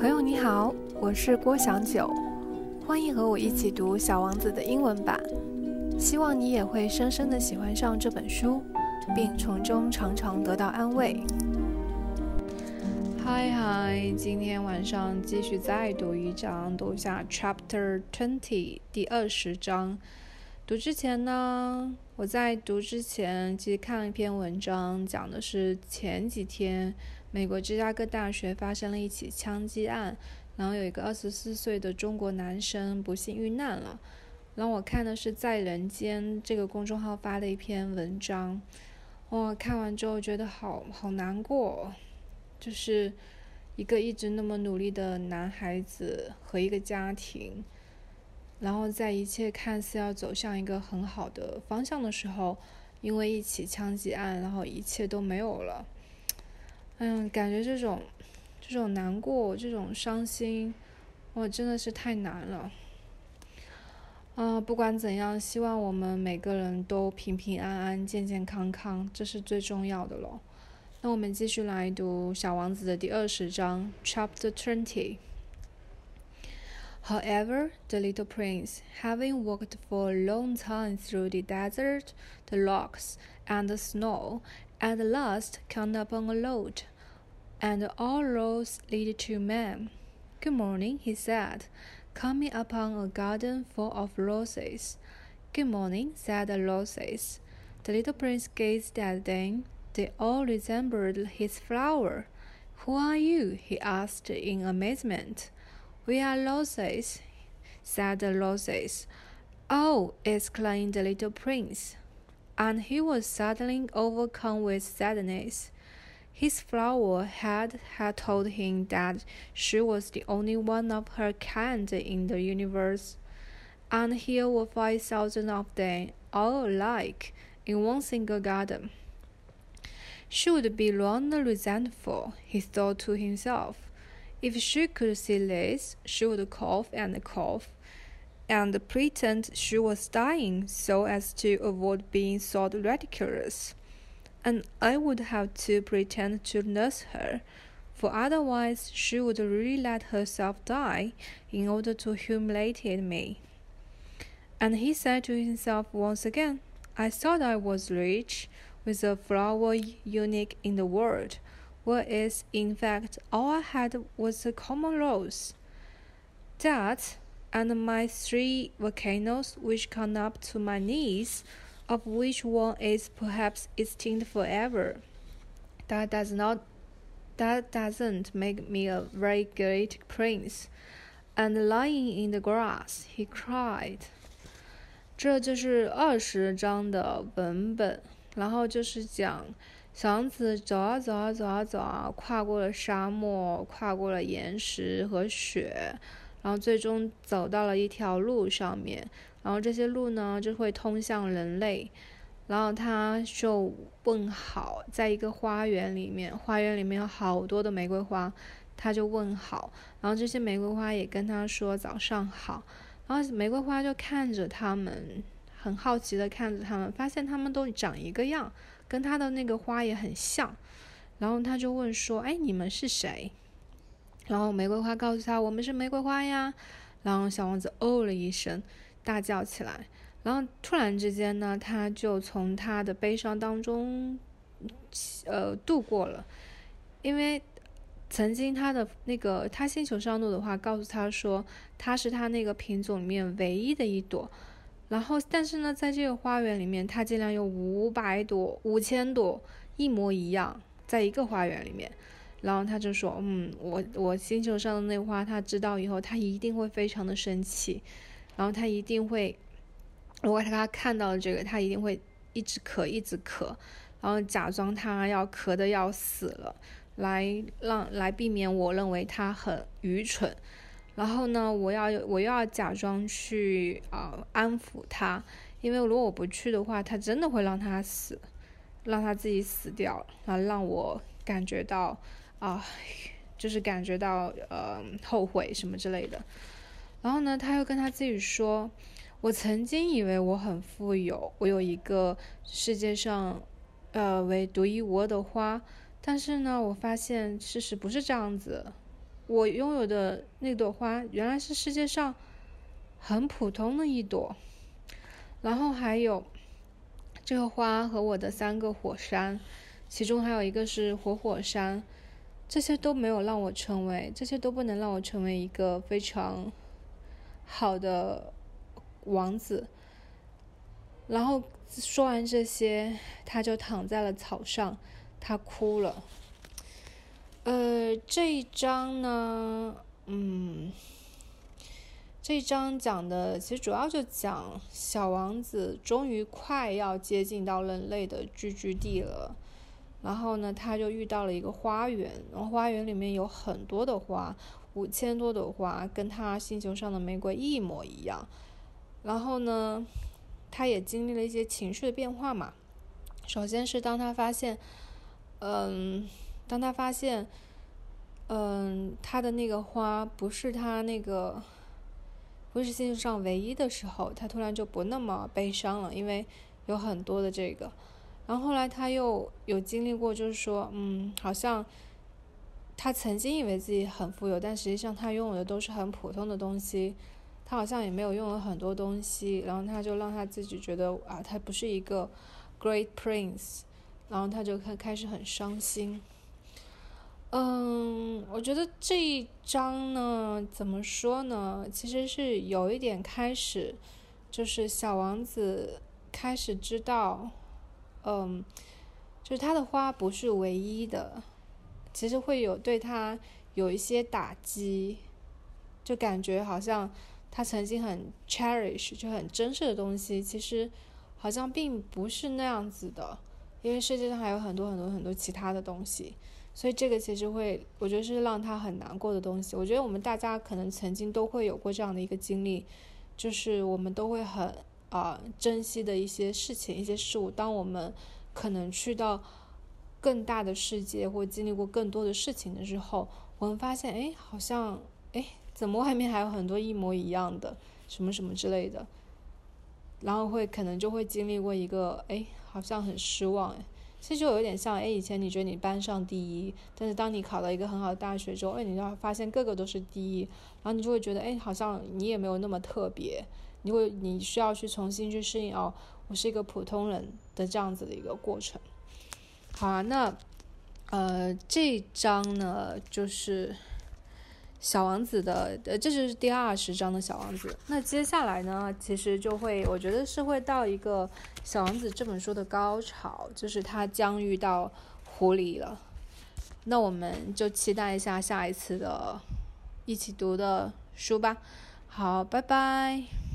朋友你好，我是郭祥九，欢迎和我一起读《小王子》的英文版。希望你也会深深的喜欢上这本书，并从中常常得到安慰。嗨嗨，今天晚上继续再读一章，读一下 Chapter Twenty 第二十章。读之前呢，我在读之前其实看了一篇文章，讲的是前几天。美国芝加哥大学发生了一起枪击案，然后有一个二十四岁的中国男生不幸遇难了。然后我看的是在人间这个公众号发的一篇文章，哇，看完之后觉得好好难过，就是一个一直那么努力的男孩子和一个家庭，然后在一切看似要走向一个很好的方向的时候，因为一起枪击案，然后一切都没有了。嗯，感觉这种，这种难过，这种伤心，哇，真的是太难了。啊，不管怎样，希望我们每个人都平平安安、健健康康，这是最重要的咯。那我们继续来读《小王子》的第二十章，Chapter Twenty。However, the little prince, having walked for a long time through the desert, the rocks, and the snow, at last came upon a road, and all roads lead to man. Good morning, he said, coming upon a garden full of roses. Good morning, said the roses. The little prince gazed at them. They all resembled his flower. Who are you? he asked in amazement. We are roses, said the roses. Oh, exclaimed the little prince and he was suddenly overcome with sadness. His flower had, had told him that she was the only one of her kind in the universe, and here were five thousand of them, all alike, in one single garden. She would be rather resentful, he thought to himself. If she could see this, she would cough and cough and pretend she was dying so as to avoid being thought ridiculous. And I would have to pretend to nurse her, for otherwise she would really let herself die in order to humiliate me. And he said to himself once again, I thought I was rich, with a flower unique in the world, whereas in fact all I had was a common rose. That and my three volcanoes which come up to my knees, of which one is perhaps extinct forever. That does not that doesn't make me a very great prince. And lying in the grass, he cried. 这就是二十章的文本，然后就是讲小王子走啊走啊走啊走啊，跨过了沙漠，跨过了岩石和雪。 然后最终走到了一条路上面，然后这些路呢就会通向人类，然后他就问好，在一个花园里面，花园里面有好多的玫瑰花，他就问好，然后这些玫瑰花也跟他说早上好，然后玫瑰花就看着他们，很好奇的看着他们，发现他们都长一个样，跟他的那个花也很像，然后他就问说，哎，你们是谁？然后玫瑰花告诉他：“我们是玫瑰花呀。”然后小王子哦了一声，大叫起来。然后突然之间呢，他就从他的悲伤当中，呃，度过了。因为曾经他的那个他星球上路的话，告诉他说，他是他那个品种里面唯一的一朵。然后，但是呢，在这个花园里面，他竟然有五百朵、五千朵一模一样，在一个花园里面。然后他就说：“嗯，我我星球上的那花，他知道以后，他一定会非常的生气，然后他一定会，如果他看到这个，他一定会一直咳，一直咳，然后假装他要咳的要死了，来让来避免我认为他很愚蠢。然后呢，我要我又要假装去啊安抚他，因为如果我不去的话，他真的会让他死，让他自己死掉，然后让我感觉到。”啊，就是感觉到呃后悔什么之类的。然后呢，他又跟他自己说：“我曾经以为我很富有，我有一个世界上呃为独一无二的花。但是呢，我发现事实不是这样子。我拥有的那朵花原来是世界上很普通的一朵。然后还有这个花和我的三个火山，其中还有一个是活火山，这些都没有让我成为，这些都不能让我成为一个非常好的王子。然后说完这些，他就躺在了草上，他哭了。呃，这一章呢，嗯。这一章讲的其实主要就讲小王子终于快要接近到人类的聚居地了，然后呢，他就遇到了一个花园，然后花园里面有很多的花，五千多朵花，跟他星球上的玫瑰一模一样。然后呢，他也经历了一些情绪的变化嘛。首先是当他发现，嗯，当他发现，嗯，他的那个花不是他那个。不是星球上唯一的时候，他突然就不那么悲伤了，因为有很多的这个。然后后来他又有经历过，就是说，嗯，好像他曾经以为自己很富有，但实际上他拥有的都是很普通的东西。他好像也没有拥有很多东西，然后他就让他自己觉得啊，他不是一个 great prince，然后他就开开始很伤心。嗯，我觉得这一章呢，怎么说呢？其实是有一点开始，就是小王子开始知道，嗯，就是他的花不是唯一的，其实会有对他有一些打击，就感觉好像他曾经很 cherish 就很珍视的东西，其实好像并不是那样子的，因为世界上还有很多很多很多其他的东西。所以这个其实会，我觉得是让他很难过的东西。我觉得我们大家可能曾经都会有过这样的一个经历，就是我们都会很啊珍惜的一些事情、一些事物。当我们可能去到更大的世界或经历过更多的事情的时候，我们发现，哎，好像，哎，怎么外面还有很多一模一样的什么什么之类的，然后会可能就会经历过一个，哎，好像很失望，哎。其实就有点像，哎，以前你觉得你班上第一，但是当你考到一个很好的大学之后，哎，你就会发现个个都是第一，然后你就会觉得，哎，好像你也没有那么特别，因为你需要去重新去适应哦，我是一个普通人的这样子的一个过程。好啊，那呃，这章呢就是。小王子的，呃，这是第二十章的小王子。那接下来呢，其实就会，我觉得是会到一个小王子这本书的高潮，就是他将遇到狐狸了。那我们就期待一下下一次的一起读的书吧。好，拜拜。